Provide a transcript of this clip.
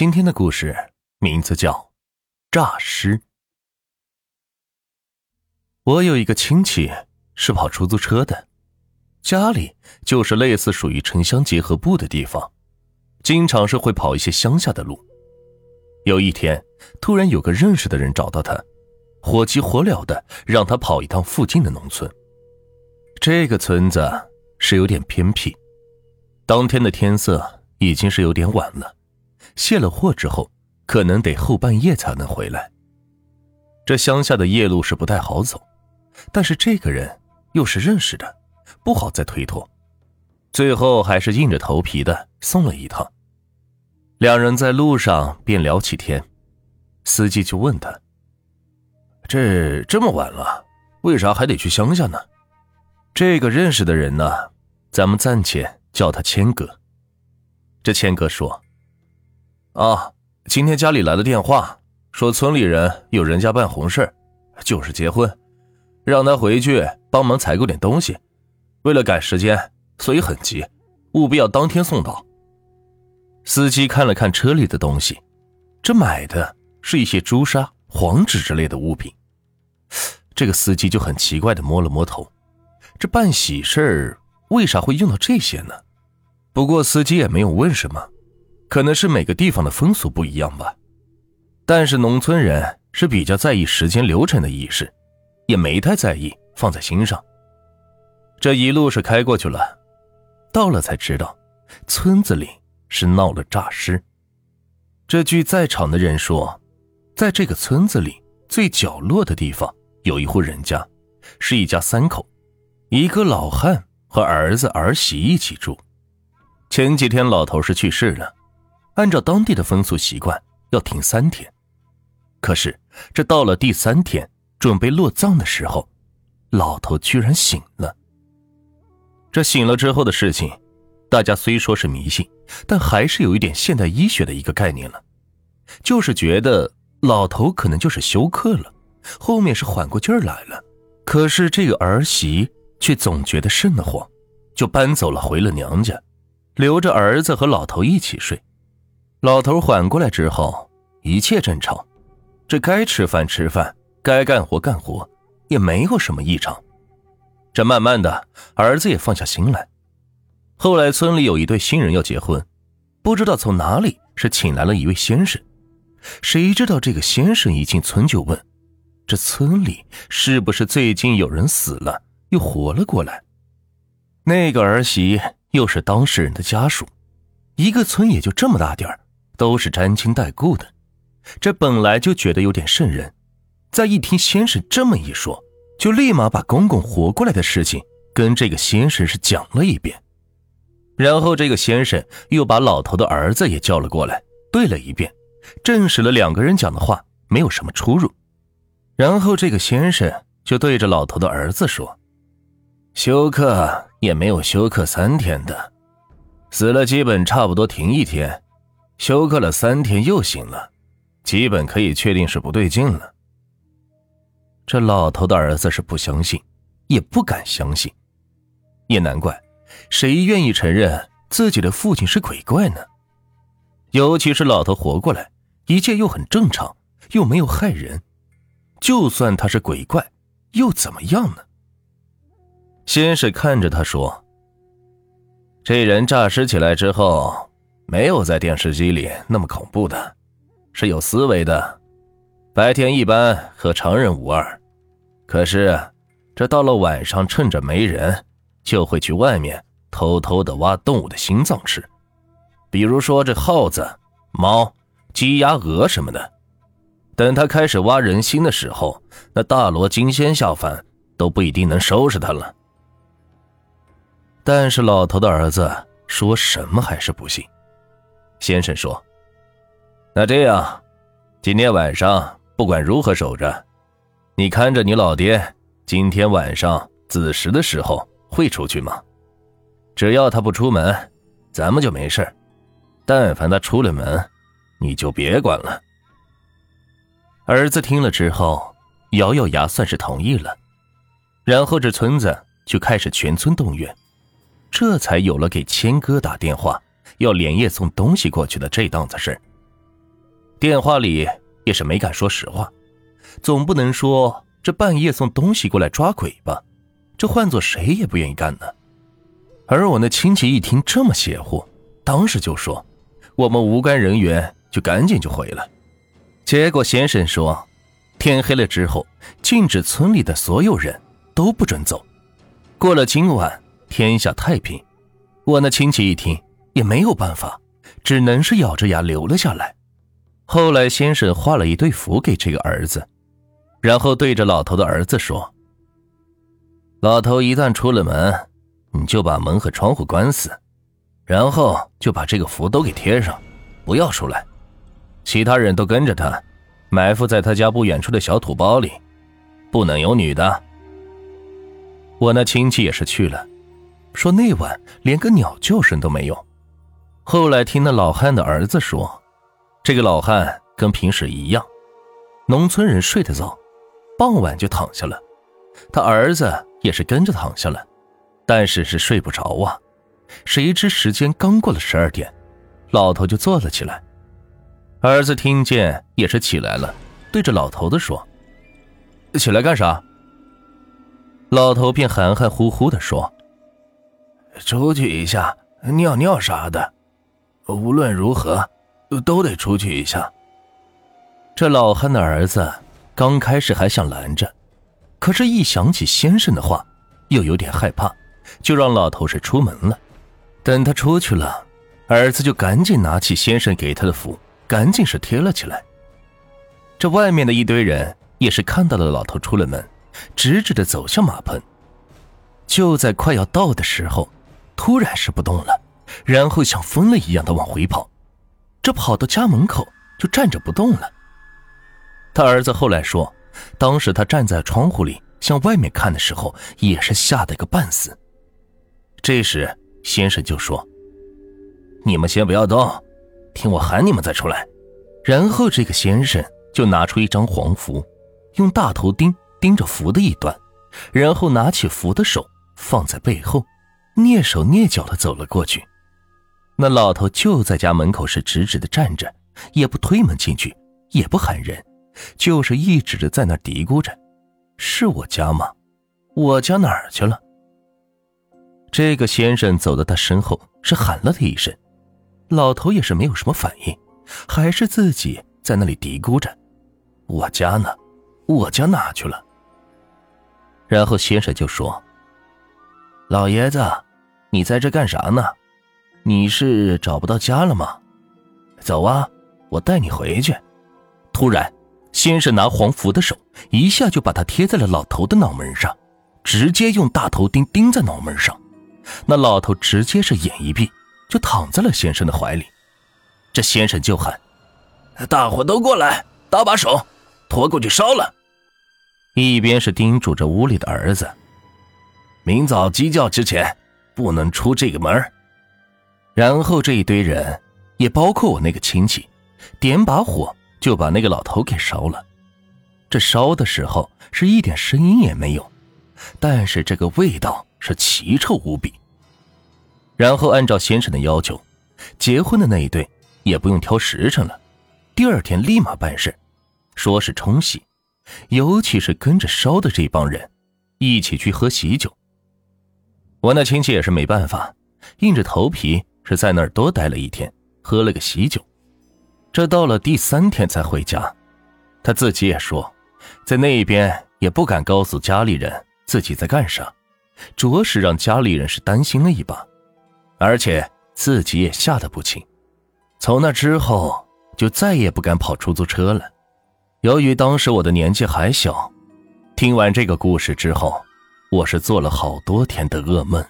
今天的故事名字叫《诈尸》。我有一个亲戚是跑出租车的，家里就是类似属于城乡结合部的地方，经常是会跑一些乡下的路。有一天，突然有个认识的人找到他，火急火燎的让他跑一趟附近的农村。这个村子是有点偏僻，当天的天色已经是有点晚了。卸了货之后，可能得后半夜才能回来。这乡下的夜路是不太好走，但是这个人又是认识的，不好再推脱。最后还是硬着头皮的送了一趟。两人在路上便聊起天，司机就问他：“这这么晚了，为啥还得去乡下呢？”这个认识的人呢，咱们暂且叫他谦哥。这谦哥说。啊，今天家里来了电话，说村里人有人家办红事就是结婚，让他回去帮忙采购点东西。为了赶时间，所以很急，务必要当天送到。司机看了看车里的东西，这买的是一些朱砂、黄纸之类的物品。这个司机就很奇怪的摸了摸头，这办喜事为啥会用到这些呢？不过司机也没有问什么。可能是每个地方的风俗不一样吧，但是农村人是比较在意时间流程的仪式，也没太在意放在心上。这一路是开过去了，到了才知道，村子里是闹了诈尸。这据在场的人说，在这个村子里最角落的地方有一户人家，是一家三口，一个老汉和儿子儿媳一起住。前几天老头是去世了。按照当地的风俗习惯，要停三天。可是，这到了第三天，准备落葬的时候，老头居然醒了。这醒了之后的事情，大家虽说是迷信，但还是有一点现代医学的一个概念了，就是觉得老头可能就是休克了，后面是缓过劲儿来了。可是这个儿媳却总觉得瘆得慌，就搬走了，回了娘家，留着儿子和老头一起睡。老头缓过来之后，一切正常，这该吃饭吃饭，该干活干活，也没有什么异常。这慢慢的，儿子也放下心来。后来村里有一对新人要结婚，不知道从哪里是请来了一位先生。谁知道这个先生一进村就问：“这村里是不是最近有人死了又活了过来？”那个儿媳又是当事人的家属，一个村也就这么大点儿。都是沾亲带故的，这本来就觉得有点瘆人，再一听先生这么一说，就立马把公公活过来的事情跟这个先生是讲了一遍，然后这个先生又把老头的儿子也叫了过来，对了一遍，证实了两个人讲的话没有什么出入，然后这个先生就对着老头的儿子说：“休克也没有休克三天的，死了基本差不多停一天。”休克了三天又醒了，基本可以确定是不对劲了。这老头的儿子是不相信，也不敢相信，也难怪，谁愿意承认自己的父亲是鬼怪呢？尤其是老头活过来，一切又很正常，又没有害人，就算他是鬼怪，又怎么样呢？先是看着他说：“这人诈尸起来之后。”没有在电视机里那么恐怖的，是有思维的。白天一般和常人无二，可是这到了晚上，趁着没人，就会去外面偷偷的挖动物的心脏吃，比如说这耗子、猫、鸡、鸭、鹅什么的。等他开始挖人心的时候，那大罗金仙下凡都不一定能收拾他了。但是老头的儿子说什么还是不信。先生说：“那这样，今天晚上不管如何守着，你看着你老爹今天晚上子时的时候会出去吗？只要他不出门，咱们就没事但凡他出了门，你就别管了。”儿子听了之后，咬咬牙，算是同意了。然后这村子就开始全村动员，这才有了给谦哥打电话。要连夜送东西过去的这档子事电话里也是没敢说实话，总不能说这半夜送东西过来抓鬼吧？这换做谁也不愿意干呢。而我那亲戚一听这么邪乎，当时就说：“我们无关人员就赶紧就回了。”结果先生说：“天黑了之后，禁止村里的所有人都不准走。过了今晚，天下太平。”我那亲戚一听也没有办法，只能是咬着牙留了下来。后来先生画了一对符给这个儿子，然后对着老头的儿子说：“老头一旦出了门，你就把门和窗户关死，然后就把这个符都给贴上，不要出来。其他人都跟着他，埋伏在他家不远处的小土包里，不能有女的。”我那亲戚也是去了。说那晚连个鸟叫声都没有。后来听那老汉的儿子说，这个老汉跟平时一样，农村人睡得早，傍晚就躺下了。他儿子也是跟着躺下了，但是是睡不着啊。谁知时间刚过了十二点，老头就坐了起来。儿子听见也是起来了，对着老头子说：“起来干啥？”老头便含含糊糊的说。出去一下，尿尿啥的，无论如何，都得出去一下。这老汉的儿子刚开始还想拦着，可是，一想起先生的话，又有点害怕，就让老头是出门了。等他出去了，儿子就赶紧拿起先生给他的符，赶紧是贴了起来。这外面的一堆人也是看到了老头出了门，直直的走向马棚。就在快要到的时候。突然是不动了，然后像疯了一样的往回跑，这跑到家门口就站着不动了。他儿子后来说，当时他站在窗户里向外面看的时候，也是吓得个半死。这时先生就说：“你们先不要动，听我喊你们再出来。”然后这个先生就拿出一张黄符，用大头钉钉着符的一端，然后拿起符的手放在背后。蹑手蹑脚的走了过去，那老头就在家门口是直直的站着，也不推门进去，也不喊人，就是一直的在那嘀咕着：“是我家吗？我家哪儿去了？”这个先生走到他身后，是喊了他一声，老头也是没有什么反应，还是自己在那里嘀咕着：“我家呢？我家哪去了？”然后先生就说：“老爷子。”你在这干啥呢？你是找不到家了吗？走啊，我带你回去。突然，先生拿黄符的手一下就把他贴在了老头的脑门上，直接用大头钉钉在脑门上。那老头直接是眼一闭，就躺在了先生的怀里。这先生就喊：“大伙都过来，搭把手，拖过去烧了。”一边是叮嘱着屋里的儿子：“明早鸡叫之前。”不能出这个门然后这一堆人，也包括我那个亲戚，点把火就把那个老头给烧了。这烧的时候是一点声音也没有，但是这个味道是奇臭无比。然后按照先生的要求，结婚的那一对也不用挑时辰了，第二天立马办事，说是冲喜，尤其是跟着烧的这帮人，一起去喝喜酒。我那亲戚也是没办法，硬着头皮是在那儿多待了一天，喝了个喜酒。这到了第三天才回家，他自己也说，在那一边也不敢告诉家里人自己在干啥，着实让家里人是担心了一把，而且自己也吓得不轻。从那之后就再也不敢跑出租车了。由于当时我的年纪还小，听完这个故事之后。我是做了好多天的噩梦。